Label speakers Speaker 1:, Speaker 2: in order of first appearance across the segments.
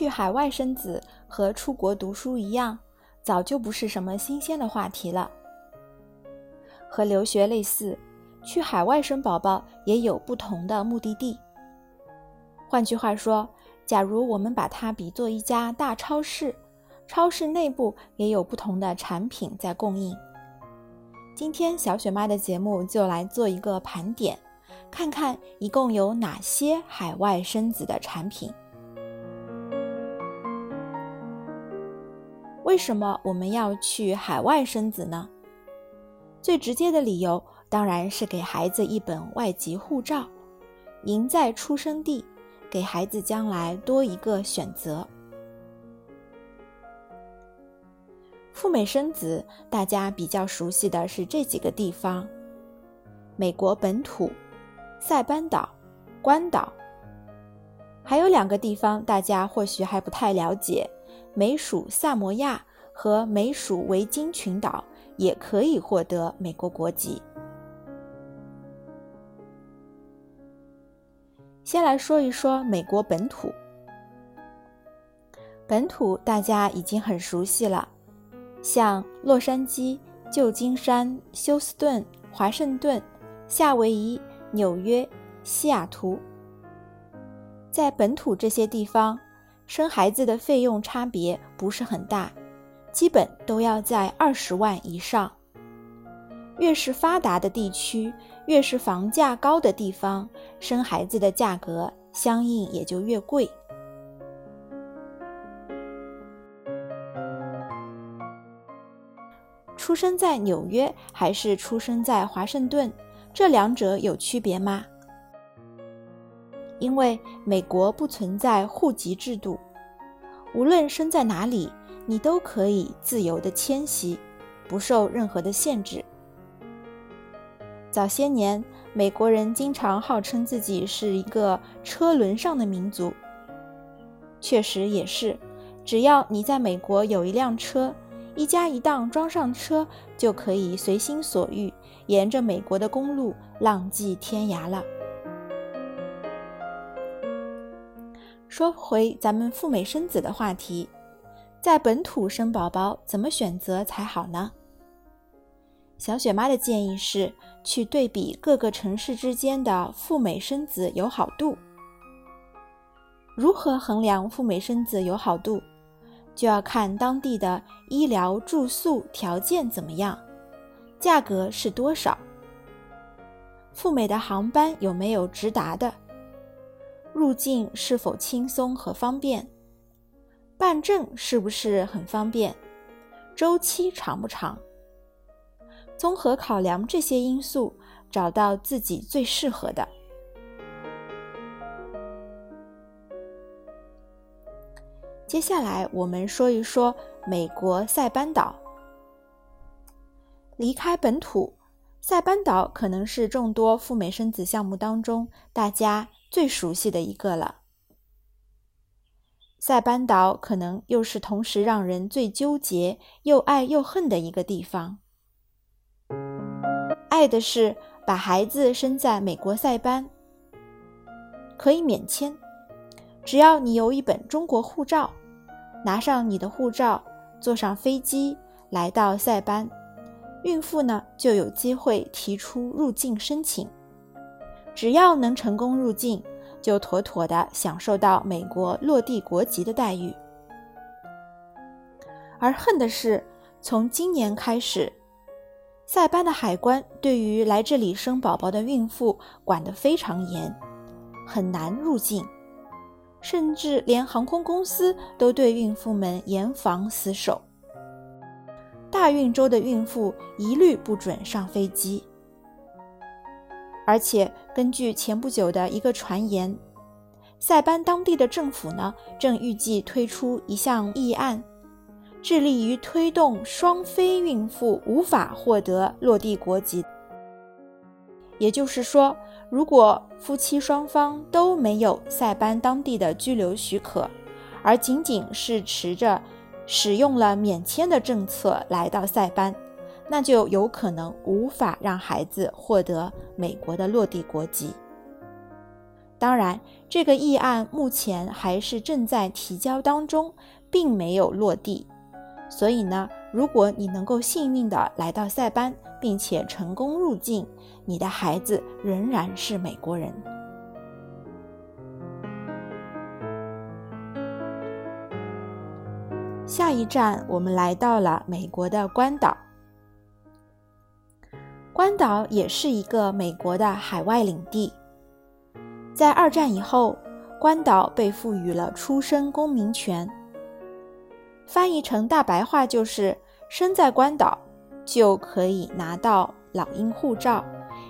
Speaker 1: 去海外生子和出国读书一样，早就不是什么新鲜的话题了。和留学类似，去海外生宝宝也有不同的目的地。换句话说，假如我们把它比作一家大超市，超市内部也有不同的产品在供应。今天小雪妈的节目就来做一个盘点，看看一共有哪些海外生子的产品。为什么我们要去海外生子呢？最直接的理由当然是给孩子一本外籍护照，赢在出生地，给孩子将来多一个选择。赴美生子，大家比较熟悉的是这几个地方：美国本土、塞班岛、关岛，还有两个地方大家或许还不太了解。美属萨摩亚和美属维京群岛也可以获得美国国籍。先来说一说美国本土。本土大家已经很熟悉了，像洛杉矶、旧金山、休斯顿、华盛顿、夏威夷、纽约、西雅图，在本土这些地方。生孩子的费用差别不是很大，基本都要在二十万以上。越是发达的地区，越是房价高的地方，生孩子的价格相应也就越贵。出生在纽约还是出生在华盛顿，这两者有区别吗？因为美国不存在户籍制度，无论生在哪里，你都可以自由的迁徙，不受任何的限制。早些年，美国人经常号称自己是一个车轮上的民族，确实也是，只要你在美国有一辆车，一家一档装上车，就可以随心所欲，沿着美国的公路浪迹天涯了。说回咱们赴美生子的话题，在本土生宝宝怎么选择才好呢？小雪妈的建议是去对比各个城市之间的赴美生子友好度。如何衡量赴美生子友好度，就要看当地的医疗住宿条件怎么样，价格是多少，赴美的航班有没有直达的。入境是否轻松和方便？办证是不是很方便？周期长不长？综合考量这些因素，找到自己最适合的。接下来我们说一说美国塞班岛。离开本土，塞班岛可能是众多赴美生子项目当中大家。最熟悉的一个了。塞班岛可能又是同时让人最纠结、又爱又恨的一个地方。爱的是把孩子生在美国塞班，可以免签，只要你有一本中国护照，拿上你的护照，坐上飞机来到塞班，孕妇呢就有机会提出入境申请。只要能成功入境，就妥妥的享受到美国落地国籍的待遇。而恨的是，从今年开始，塞班的海关对于来这里生宝宝的孕妇管得非常严，很难入境，甚至连航空公司都对孕妇们严防死守，大运州的孕妇一律不准上飞机。而且，根据前不久的一个传言，塞班当地的政府呢，正预计推出一项议案，致力于推动双非孕妇无法获得落地国籍。也就是说，如果夫妻双方都没有塞班当地的居留许可，而仅仅是持着使用了免签的政策来到塞班。那就有可能无法让孩子获得美国的落地国籍。当然，这个议案目前还是正在提交当中，并没有落地。所以呢，如果你能够幸运的来到塞班，并且成功入境，你的孩子仍然是美国人。下一站，我们来到了美国的关岛。关岛也是一个美国的海外领地。在二战以后，关岛被赋予了出生公民权。翻译成大白话就是：生在关岛就可以拿到老鹰护照，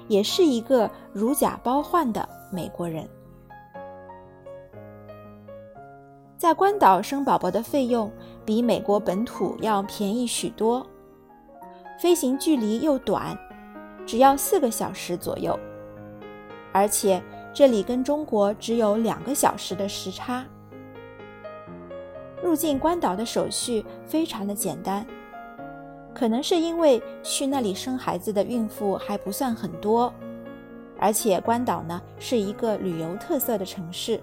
Speaker 1: 也是一个如假包换的美国人。在关岛生宝宝的费用比美国本土要便宜许多，飞行距离又短，只要四个小时左右，而且这里跟中国只有两个小时的时差。入境关岛的手续非常的简单，可能是因为去那里生孩子的孕妇还不算很多，而且关岛呢是一个旅游特色的城市。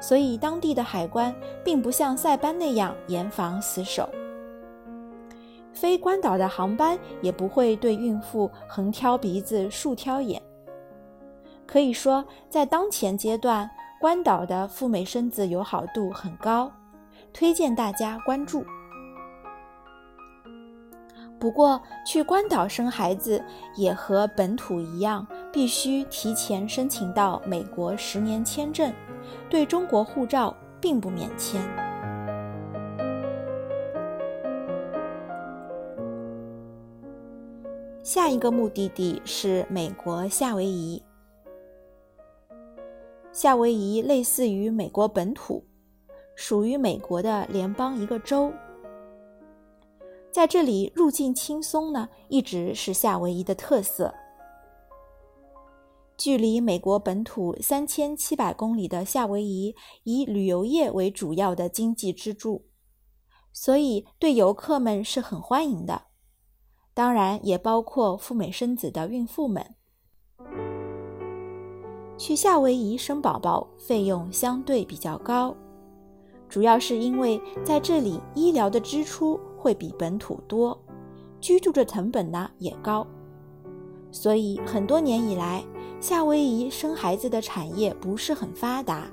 Speaker 1: 所以，当地的海关并不像塞班那样严防死守，飞关岛的航班也不会对孕妇横挑鼻子竖挑眼。可以说，在当前阶段，关岛的赴美生子友好度很高，推荐大家关注。不过，去关岛生孩子也和本土一样，必须提前申请到美国十年签证。对中国护照并不免签。下一个目的地是美国夏威夷。夏威夷类似于美国本土，属于美国的联邦一个州。在这里入境轻松呢，一直是夏威夷的特色。距离美国本土三千七百公里的夏威夷，以旅游业为主要的经济支柱，所以对游客们是很欢迎的。当然，也包括赴美生子的孕妇们。去夏威夷生宝宝费用相对比较高，主要是因为在这里医疗的支出会比本土多，居住的成本呢也高，所以很多年以来。夏威夷生孩子的产业不是很发达，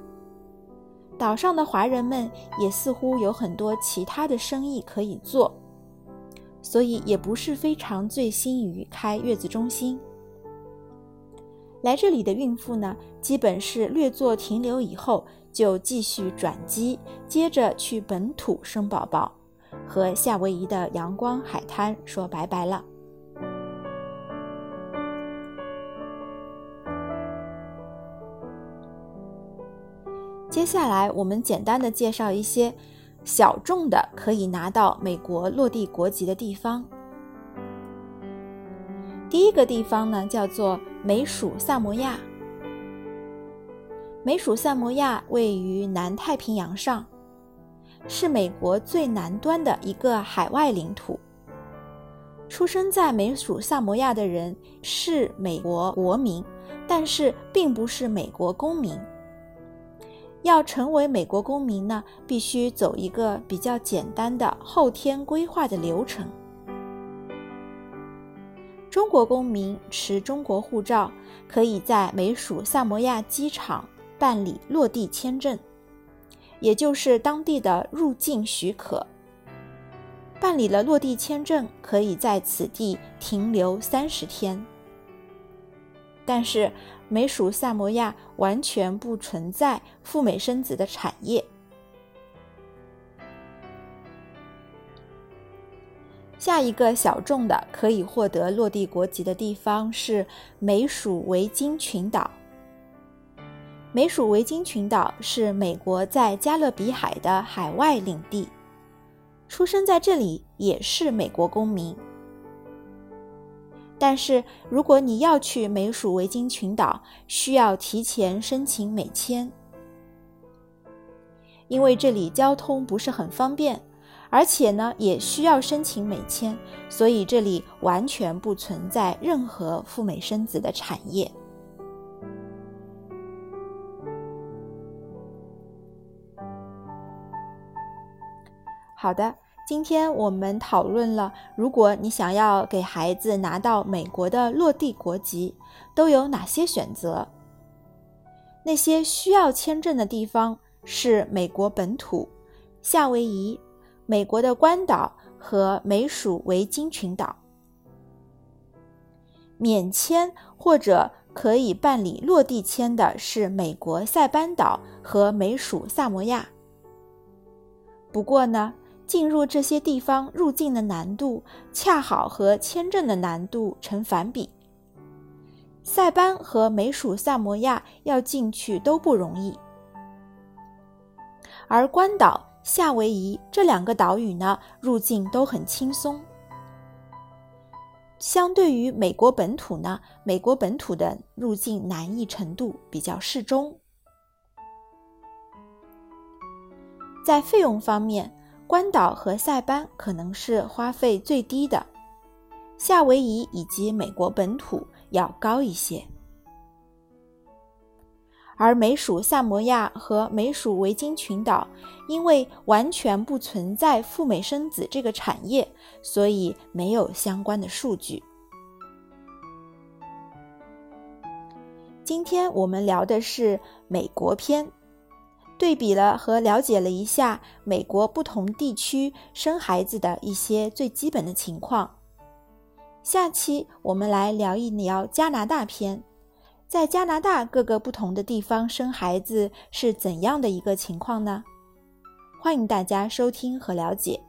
Speaker 1: 岛上的华人们也似乎有很多其他的生意可以做，所以也不是非常醉心于开月子中心。来这里的孕妇呢，基本是略作停留以后就继续转机，接着去本土生宝宝，和夏威夷的阳光海滩说拜拜了。接下来，我们简单的介绍一些小众的可以拿到美国落地国籍的地方。第一个地方呢，叫做美属萨摩亚。美属萨摩亚位于南太平洋上，是美国最南端的一个海外领土。出生在美属萨摩亚的人是美国国民，但是并不是美国公民。要成为美国公民呢，必须走一个比较简单的后天规划的流程。中国公民持中国护照，可以在美属萨摩亚机场办理落地签证，也就是当地的入境许可。办理了落地签证，可以在此地停留三十天。但是，美属萨摩亚完全不存在赴美生子的产业。下一个小众的可以获得落地国籍的地方是美属维京群岛。美属维京群岛是美国在加勒比海的海外领地，出生在这里也是美国公民。但是如果你要去美属维京群岛需要提前申请美签。因为这里交通不是很方便而且呢也需要申请美签所以这里完全不存在任何赴美生子的产业。好的今天我们讨论了，如果你想要给孩子拿到美国的落地国籍，都有哪些选择？那些需要签证的地方是美国本土、夏威夷、美国的关岛和美属维京群岛。免签或者可以办理落地签的是美国塞班岛和美属萨摩亚。不过呢，进入这些地方入境的难度恰好和签证的难度成反比。塞班和美属萨摩亚要进去都不容易，而关岛、夏威夷这两个岛屿呢，入境都很轻松。相对于美国本土呢，美国本土的入境难易程度比较适中。在费用方面，关岛和塞班可能是花费最低的，夏威夷以及美国本土要高一些。而美属萨摩亚和美属维京群岛，因为完全不存在赴美生子这个产业，所以没有相关的数据。今天我们聊的是美国篇，对比了和了解了一下美国不同地区生孩子的一些最基本的情况。下期我们来聊一聊加拿大篇。在加拿大各个不同的地方生孩子是怎样的一个情况呢？欢迎大家收听和了解。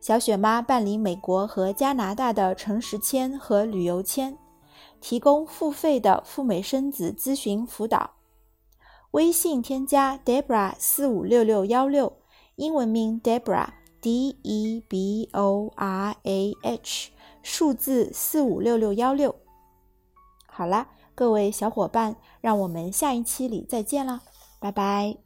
Speaker 1: 小雪妈办理美国和加拿大的诚实签和旅游签，提供付费的赴美生子咨询辅导。微信添加 Debra 四五六六幺六，英文名 Debra D E B O R A H，数字四五六六幺六。好啦。各位小伙伴，让我们下一期里再见啦，拜拜。